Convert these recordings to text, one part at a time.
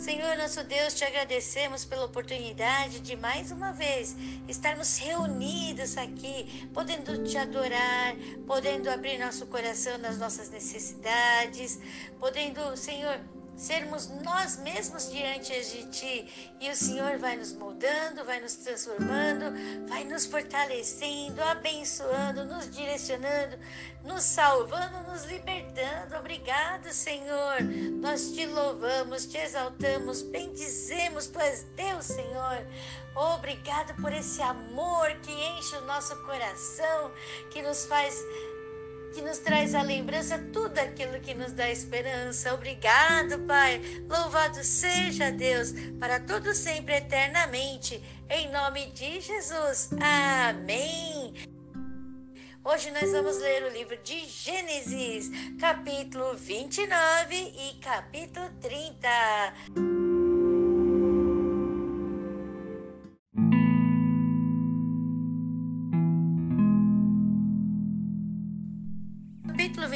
Senhor, nosso Deus, te agradecemos pela oportunidade de mais uma vez estarmos reunidos aqui, podendo te adorar, podendo abrir nosso coração nas nossas necessidades, podendo, Senhor, sermos nós mesmos diante de Ti. E o Senhor vai nos moldando, vai nos transformando, vai nos fortalecendo, abençoando, nos direcionando, nos salvando, nos libertando. Obrigado, Senhor. Nós te louvamos, te exaltamos, bendizemos, és Deus, Senhor. Obrigado por esse amor que enche o nosso coração, que nos faz que nos traz a lembrança tudo aquilo que nos dá esperança. Obrigado, Pai. Louvado seja Deus para todo sempre eternamente. Em nome de Jesus. Amém. Hoje nós vamos ler o livro de Gênesis, capítulo 29 e capítulo 30.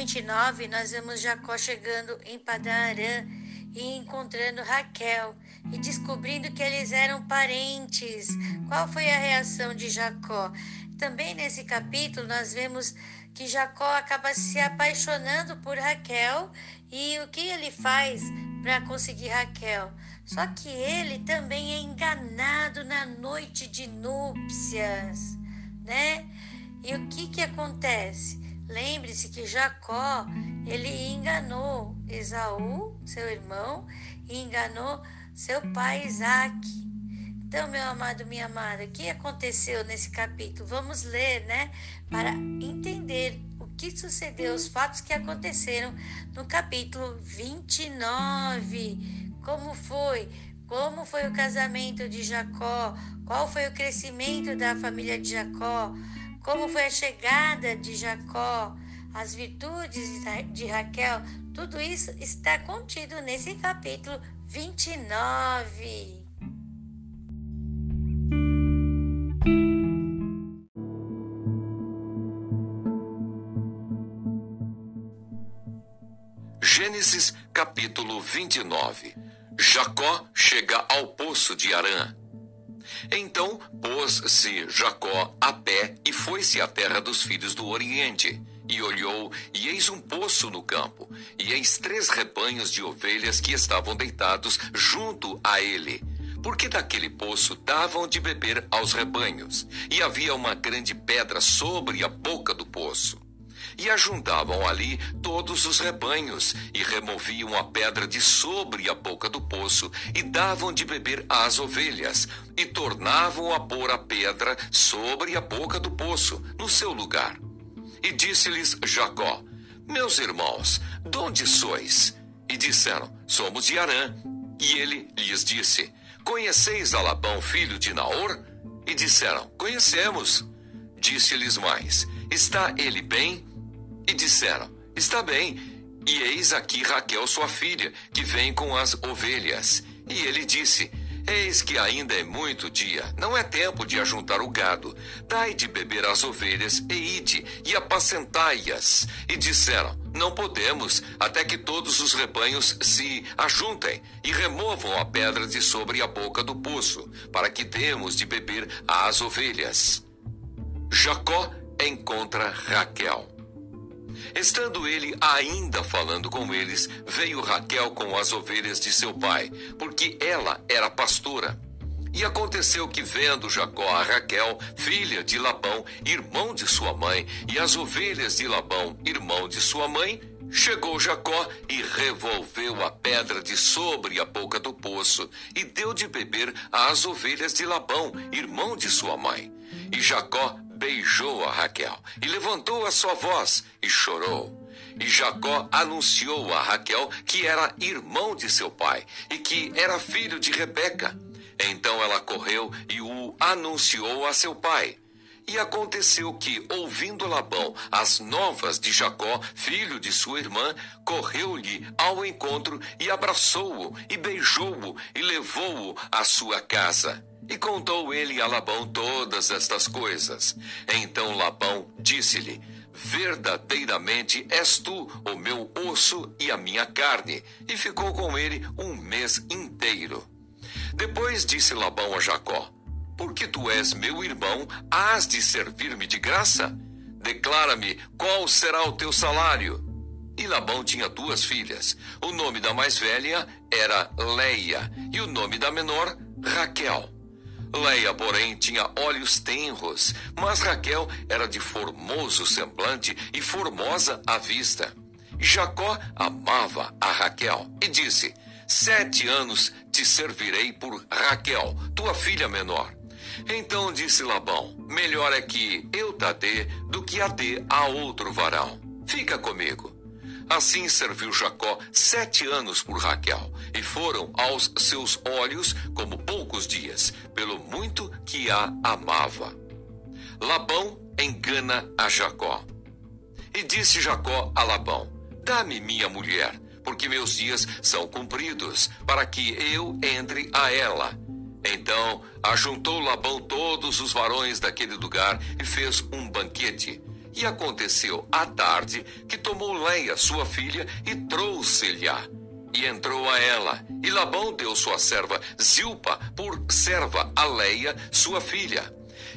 29, nós vemos Jacó chegando em Padarã e encontrando Raquel e descobrindo que eles eram parentes. Qual foi a reação de Jacó? Também nesse capítulo nós vemos que Jacó acaba se apaixonando por Raquel e o que ele faz para conseguir Raquel? Só que ele também é enganado na noite de núpcias, né? E o que que acontece? Lembre-se que Jacó, ele enganou Esaú, seu irmão, e enganou seu pai Isaac. Então, meu amado, minha amada, o que aconteceu nesse capítulo? Vamos ler, né? Para entender o que sucedeu, os fatos que aconteceram no capítulo 29. Como foi? Como foi o casamento de Jacó? Qual foi o crescimento da família de Jacó? Como foi a chegada de Jacó, as virtudes de Raquel, tudo isso está contido nesse capítulo 29. Gênesis capítulo 29 Jacó chega ao poço de Arã. Então pôs-se Jacó a pé e foi-se à terra dos filhos do Oriente. E olhou, e eis um poço no campo, e eis três rebanhos de ovelhas que estavam deitados junto a ele. Porque daquele poço davam de beber aos rebanhos, e havia uma grande pedra sobre a boca do poço. E ajuntavam ali todos os rebanhos, e removiam a pedra de sobre a boca do poço, e davam de beber às ovelhas, e tornavam a pôr a pedra sobre a boca do poço, no seu lugar. E disse-lhes Jacó: Meus irmãos, de onde sois? E disseram: Somos de Arã. E ele lhes disse: Conheceis a Labão, filho de Naor? E disseram: Conhecemos. Disse-lhes mais: Está ele bem? E disseram: Está bem. E eis aqui Raquel, sua filha, que vem com as ovelhas. E ele disse: Eis que ainda é muito dia, não é tempo de ajuntar o gado. Dai de beber às ovelhas e ide e apacentai-as. E disseram: Não podemos, até que todos os rebanhos se ajuntem e removam a pedra de sobre a boca do poço, para que demos de beber às ovelhas. Jacó encontra Raquel. Estando ele ainda falando com eles, veio Raquel com as ovelhas de seu pai, porque ela era pastora. E aconteceu que, vendo Jacó a Raquel, filha de Labão, irmão de sua mãe, e as ovelhas de Labão, irmão de sua mãe, chegou Jacó e revolveu a pedra de sobre a boca do poço, e deu de beber às ovelhas de Labão, irmão de sua mãe. E Jacó beijou a Raquel e levantou a sua voz e chorou. E Jacó anunciou a Raquel que era irmão de seu pai e que era filho de Rebeca. Então ela correu e o anunciou a seu pai. E aconteceu que, ouvindo Labão as novas de Jacó, filho de sua irmã, correu-lhe ao encontro e abraçou-o, e beijou-o, e levou-o à sua casa. E contou ele a Labão todas estas coisas. Então Labão disse-lhe: Verdadeiramente és tu o meu osso e a minha carne. E ficou com ele um mês inteiro. Depois disse Labão a Jacó: Porque tu és meu irmão, hás de servir-me de graça? Declara-me qual será o teu salário. E Labão tinha duas filhas. O nome da mais velha era Leia e o nome da menor, Raquel. Leia, porém, tinha olhos tenros, mas Raquel era de formoso semblante e formosa à vista. Jacó amava a Raquel e disse: Sete anos te servirei por Raquel, tua filha menor. Então disse Labão: Melhor é que eu te dê do que a dê a outro varão. Fica comigo. Assim serviu Jacó sete anos por Raquel, e foram aos seus olhos como poucos dias, pelo muito que a amava. Labão engana a Jacó. E disse Jacó a Labão: Dá-me minha mulher, porque meus dias são cumpridos, para que eu entre a ela. Então ajuntou Labão todos os varões daquele lugar e fez um banquete. E aconteceu à tarde que tomou Leia, sua filha, e trouxe-lhe-a. E entrou a ela. E Labão deu sua serva Zilpa por serva a Leia, sua filha.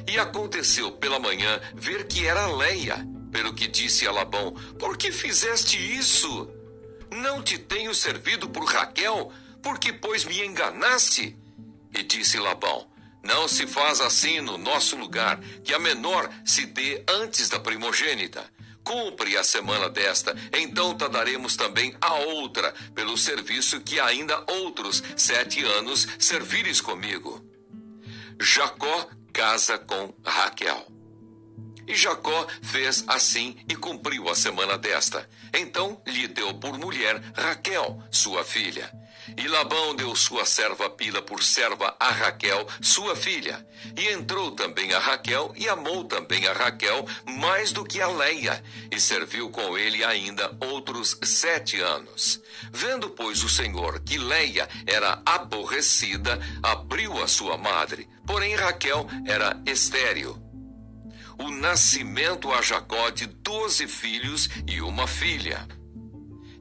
E aconteceu pela manhã ver que era Leia. Pelo que disse a Labão: Por que fizeste isso? Não te tenho servido por Raquel, porque pois me enganaste? E disse Labão: não se faz assim no nosso lugar, que a menor se dê antes da primogênita. Cumpre a semana desta, então te daremos também a outra, pelo serviço que ainda outros sete anos servires comigo. Jacó casa com Raquel. E Jacó fez assim e cumpriu a semana desta. Então lhe deu por mulher Raquel, sua filha. E Labão deu sua serva Pila por serva a Raquel, sua filha. E entrou também a Raquel e amou também a Raquel mais do que a Leia, e serviu com ele ainda outros sete anos. Vendo, pois, o Senhor que Leia era aborrecida, abriu a sua madre, porém Raquel era estéril o nascimento a Jacó de doze filhos e uma filha.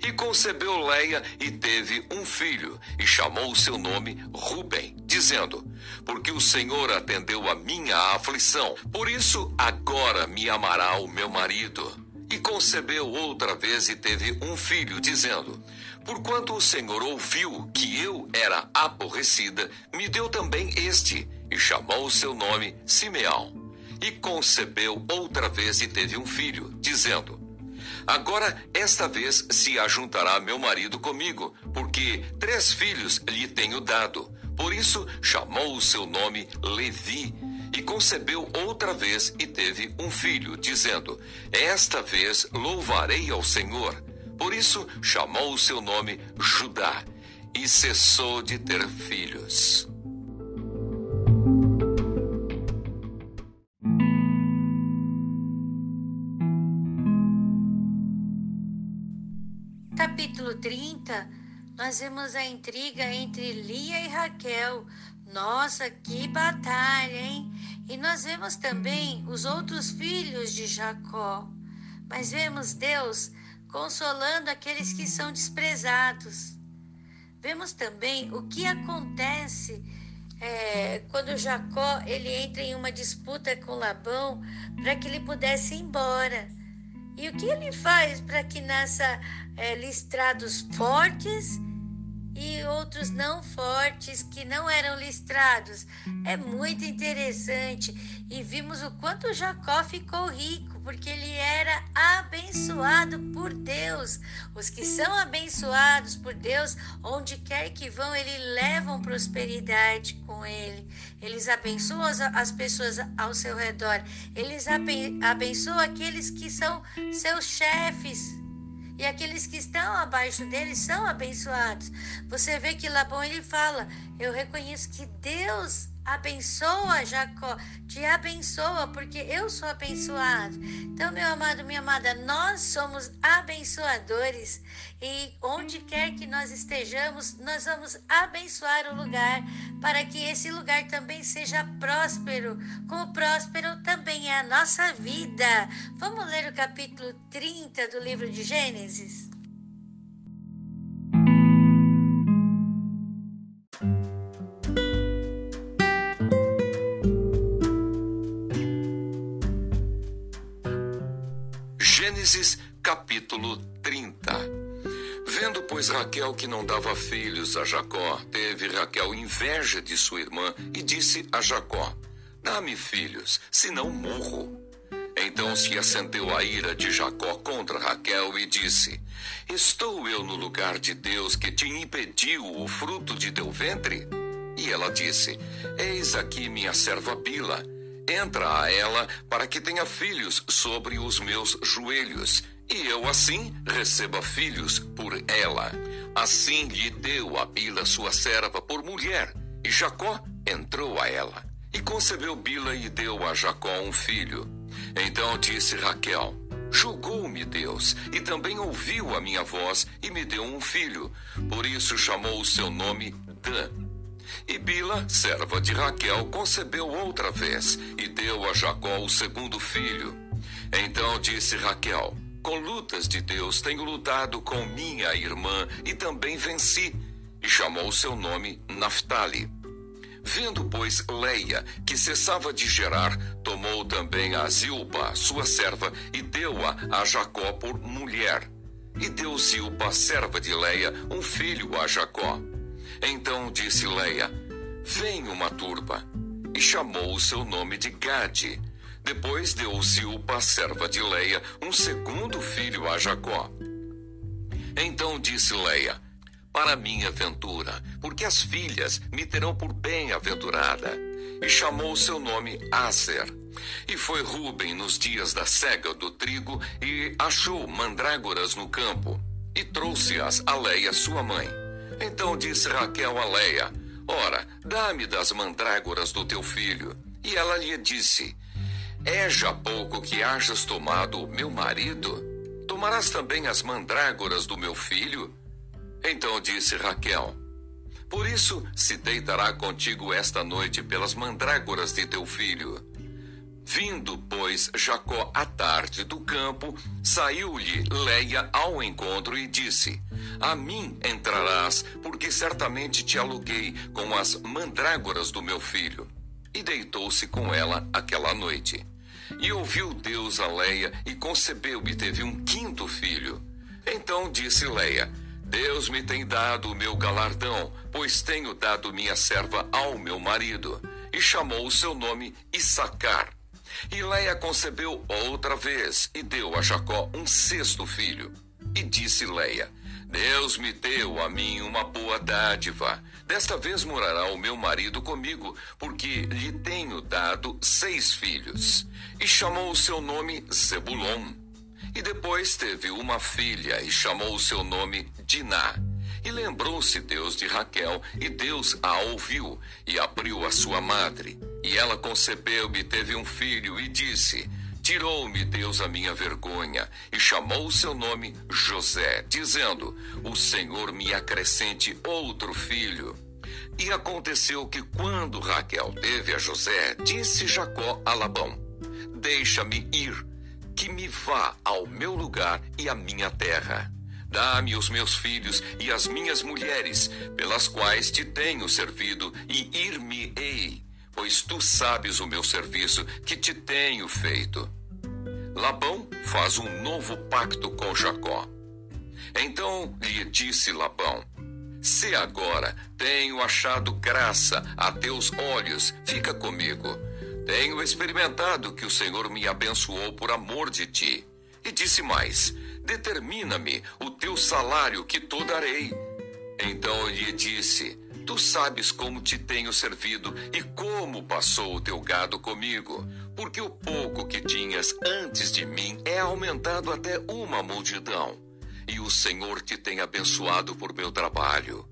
E concebeu Leia e teve um filho, e chamou o seu nome Ruben, dizendo: Porque o Senhor atendeu a minha aflição, por isso agora me amará o meu marido. E concebeu outra vez e teve um filho, dizendo: Porquanto o Senhor ouviu que eu era aborrecida, me deu também este, e chamou o seu nome Simeão. E concebeu outra vez e teve um filho, dizendo: Agora, esta vez se ajuntará meu marido comigo, porque três filhos lhe tenho dado. Por isso chamou o seu nome Levi. E concebeu outra vez e teve um filho, dizendo: Esta vez louvarei ao Senhor. Por isso chamou o seu nome Judá. E cessou de ter filhos. Capítulo 30, nós vemos a intriga entre Lia e Raquel. Nossa, que batalha, hein? E nós vemos também os outros filhos de Jacó. Mas vemos Deus consolando aqueles que são desprezados. Vemos também o que acontece é, quando Jacó ele entra em uma disputa com Labão para que ele pudesse ir embora. E o que ele faz para que nasça é, listrados fortes e outros não fortes que não eram listrados. É muito interessante e vimos o quanto Jacó ficou rico, porque ele era abençoado por Deus. Os que são abençoados por Deus, onde quer que vão, eles levam prosperidade com ele. Eles abençoam as pessoas ao seu redor. Eles abençoam aqueles que são seus chefes e aqueles que estão abaixo dele são abençoados. Você vê que Labão ele fala: Eu reconheço que Deus abençoa Jacó, te abençoa, porque eu sou abençoado. Então, meu amado, minha amada, nós somos abençoadores e onde quer que nós estejamos, nós vamos abençoar o lugar para que esse lugar também seja próspero, como próspero também é a nossa vida. Vamos ler o capítulo 30 do livro de Gênesis? Gênesis capítulo 30 Vendo, pois, Raquel que não dava filhos a Jacó, teve Raquel inveja de sua irmã e disse a Jacó: Dá-me filhos, senão morro. Então se acendeu a ira de Jacó contra Raquel e disse: Estou eu no lugar de Deus que te impediu o fruto de teu ventre? E ela disse: Eis aqui minha serva Bila entra a ela para que tenha filhos sobre os meus joelhos, e eu assim receba filhos por ela. Assim lhe deu a Bila sua serva por mulher, e Jacó entrou a ela. E concebeu Bila e deu a Jacó um filho. Então disse Raquel: Julgou-me Deus, e também ouviu a minha voz, e me deu um filho. Por isso chamou o seu nome Dan e Bila, serva de Raquel, concebeu outra vez e deu a Jacó o segundo filho. Então disse Raquel: Com lutas de Deus tenho lutado com minha irmã e também venci. E chamou seu nome Naphtali. Vendo, pois, Leia, que cessava de gerar, tomou também a Zilpa, sua serva, e deu-a a Jacó por mulher. E deu Zilpa, serva de Leia, um filho a Jacó. Então disse Leia: Vem uma turba. E chamou o seu nome de Gade. Depois deu Zilpa, serva de Leia, um segundo filho a Jacó. Então disse Leia: Para minha ventura, porque as filhas me terão por bem-aventurada. E chamou o seu nome Aser. E foi Ruben nos dias da cega do trigo e achou mandrágoras no campo. E trouxe-as a Leia, sua mãe. Então disse Raquel a Leia: Ora, dá-me das mandrágoras do teu filho. E ela lhe disse: É já pouco que hajas tomado meu marido? Tomarás também as mandrágoras do meu filho? Então disse Raquel: Por isso se deitará contigo esta noite pelas mandrágoras de teu filho. Vindo, pois, Jacó à tarde do campo, saiu-lhe Leia ao encontro e disse: A mim entrarás, porque certamente te aluguei com as mandrágoras do meu filho. E deitou-se com ela aquela noite. E ouviu Deus a Leia e concebeu e teve um quinto filho. Então disse Leia: Deus me tem dado o meu galardão, pois tenho dado minha serva ao meu marido. E chamou o seu nome Issacar e Leia concebeu outra vez e deu a Jacó um sexto filho. E disse Leia: Deus me deu a mim uma boa dádiva. Desta vez morará o meu marido comigo, porque lhe tenho dado seis filhos. E chamou o seu nome Zebulon. E depois teve uma filha e chamou o seu nome Diná. E lembrou-se Deus de Raquel, e Deus a ouviu, e abriu a sua madre. E ela concebeu e teve um filho, e disse: Tirou-me Deus a minha vergonha, e chamou o seu nome José, dizendo: O Senhor me acrescente outro filho. E aconteceu que quando Raquel teve a José, disse Jacó a Labão: Deixa-me ir, que me vá ao meu lugar e à minha terra. Dá-me os meus filhos e as minhas mulheres, pelas quais te tenho servido, e ir-me-ei, pois tu sabes o meu serviço que te tenho feito. Labão faz um novo pacto com Jacó. Então lhe disse Labão: Se agora tenho achado graça a teus olhos, fica comigo. Tenho experimentado que o Senhor me abençoou por amor de ti. E disse mais: Determina-me o teu salário que te darei. Então lhe disse: Tu sabes como te tenho servido e como passou o teu gado comigo, porque o pouco que tinhas antes de mim é aumentado até uma multidão. E o Senhor te tem abençoado por meu trabalho.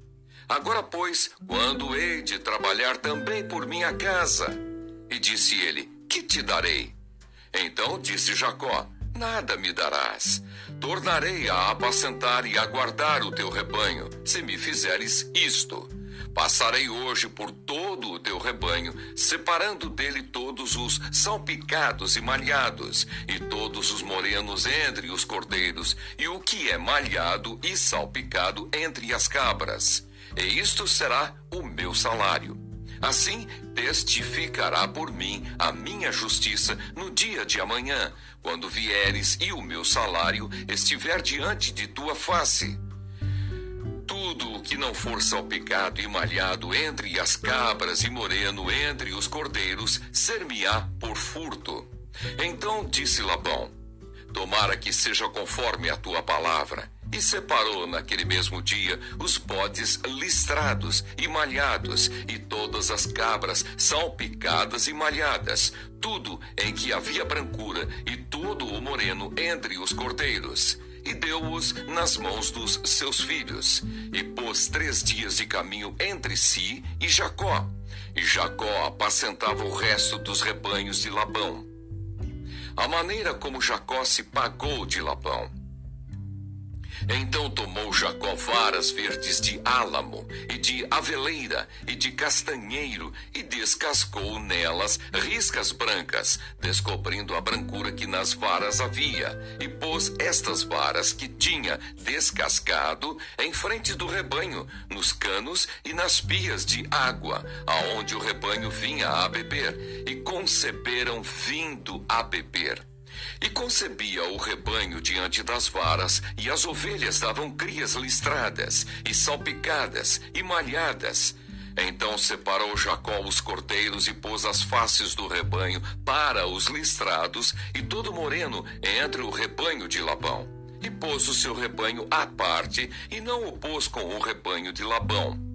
Agora, pois, quando hei de trabalhar também por minha casa? E disse ele: Que te darei? Então disse Jacó: Nada me darás. Tornarei a apacentar e a guardar o teu rebanho, se me fizeres isto. Passarei hoje por todo o teu rebanho, separando dele todos os salpicados e malhados, e todos os morenos entre os cordeiros, e o que é malhado e salpicado entre as cabras. E isto será o meu salário. Assim testificará por mim a minha justiça no dia de amanhã, quando vieres e o meu salário estiver diante de tua face. Tudo o que não for salpicado e malhado entre as cabras e moreno entre os cordeiros, ser-me-á por furto. Então disse Labão: Tomara que seja conforme a tua palavra. E separou naquele mesmo dia os bodes listrados e malhados, e todas as cabras salpicadas e malhadas, tudo em que havia brancura, e todo o moreno entre os cordeiros e deu-os nas mãos dos seus filhos, e pôs três dias de caminho entre si e Jacó. E Jacó apacentava o resto dos rebanhos de Labão. A maneira como Jacó se pagou de Labão. Então tomou Jacó varas verdes de álamo, e de aveleira, e de castanheiro, e descascou nelas riscas brancas, descobrindo a brancura que nas varas havia, e pôs estas varas que tinha descascado em frente do rebanho, nos canos e nas pias de água, aonde o rebanho vinha a beber, e conceberam vindo a beber. E concebia o rebanho diante das varas, e as ovelhas davam crias listradas, e salpicadas, e malhadas. Então separou Jacó os cordeiros e pôs as faces do rebanho para os listrados, e todo moreno entre o rebanho de Labão. E pôs o seu rebanho à parte, e não o pôs com o rebanho de Labão.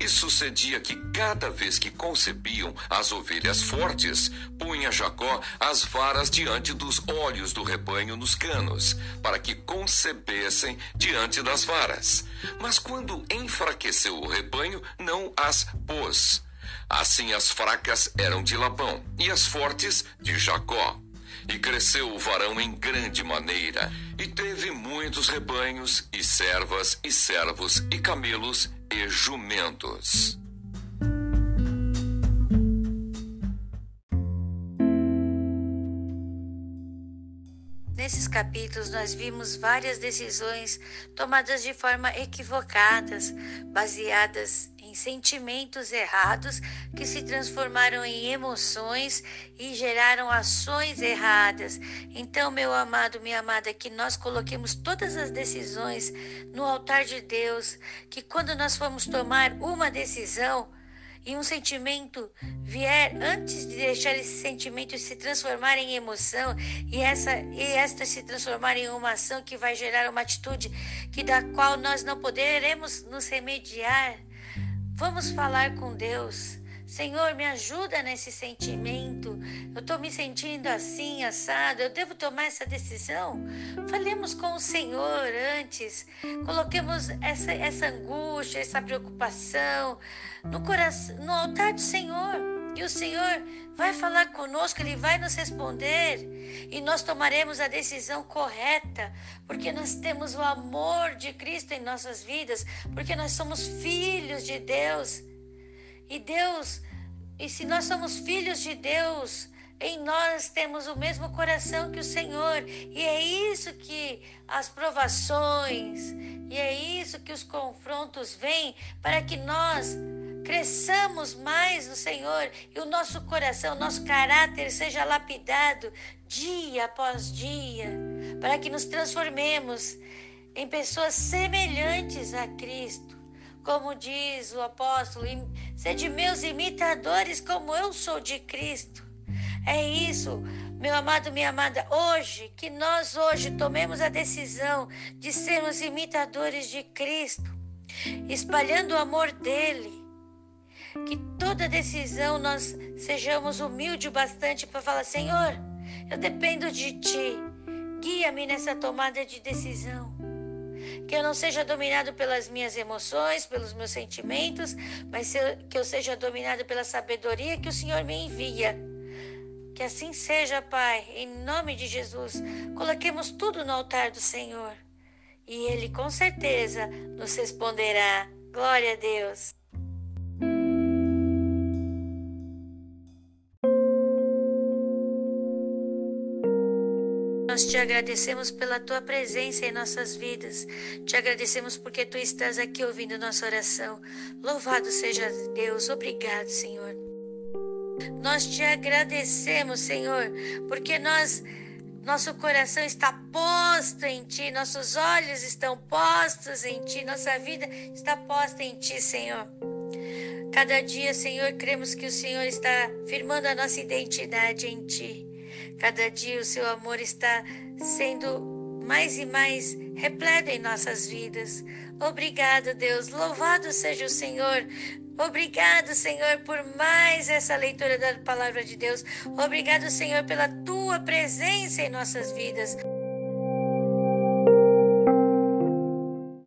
E sucedia que cada vez que concebiam as ovelhas fortes, punha Jacó as varas diante dos olhos do rebanho nos canos, para que concebessem diante das varas. Mas quando enfraqueceu o rebanho, não as pôs. Assim as fracas eram de Labão, e as fortes de Jacó. E cresceu o varão em grande maneira, e teve muitos rebanhos, e servas, e servos, e camelos, e jumentos. Nesses capítulos, nós vimos várias decisões tomadas de forma equivocadas, baseadas sentimentos errados que se transformaram em emoções e geraram ações erradas. Então, meu amado, minha amada, que nós coloquemos todas as decisões no altar de Deus, que quando nós formos tomar uma decisão, e um sentimento vier antes de deixar esse sentimento se transformar em emoção e essa e esta se transformar em uma ação que vai gerar uma atitude que da qual nós não poderemos nos remediar Vamos falar com Deus. Senhor, me ajuda nesse sentimento. Eu estou me sentindo assim, assado. Eu devo tomar essa decisão? Falemos com o Senhor antes. Coloquemos essa, essa angústia, essa preocupação no, coração, no altar do Senhor. E o Senhor vai falar conosco, Ele vai nos responder. E nós tomaremos a decisão correta, porque nós temos o amor de Cristo em nossas vidas, porque nós somos filhos de Deus. E Deus, e se nós somos filhos de Deus, em nós temos o mesmo coração que o Senhor, e é isso que as provações, e é isso que os confrontos vêm para que nós cresçamos mais no Senhor e o nosso coração, nosso caráter seja lapidado dia após dia, para que nos transformemos em pessoas semelhantes a Cristo. Como diz o apóstolo, sede meus imitadores, como eu sou de Cristo. É isso, meu amado, minha amada, hoje, que nós hoje tomemos a decisão de sermos imitadores de Cristo, espalhando o amor dele, que toda decisão nós sejamos humildes bastante para falar: Senhor, eu dependo de Ti, guia-me nessa tomada de decisão. Que eu não seja dominado pelas minhas emoções, pelos meus sentimentos, mas que eu seja dominado pela sabedoria que o Senhor me envia. Que assim seja, Pai, em nome de Jesus. Coloquemos tudo no altar do Senhor. E Ele com certeza nos responderá. Glória a Deus. Nós te agradecemos pela tua presença em nossas vidas. Te agradecemos porque tu estás aqui ouvindo nossa oração. Louvado seja Deus. Obrigado, Senhor. Nós te agradecemos, Senhor, porque nós nosso coração está posto em ti, nossos olhos estão postos em ti, nossa vida está posta em ti, Senhor. Cada dia, Senhor, cremos que o Senhor está firmando a nossa identidade em ti. Cada dia o seu amor está sendo mais e mais repleto em nossas vidas. Obrigado, Deus. Louvado seja o Senhor. Obrigado, Senhor, por mais essa leitura da palavra de Deus. Obrigado, Senhor, pela tua presença em nossas vidas.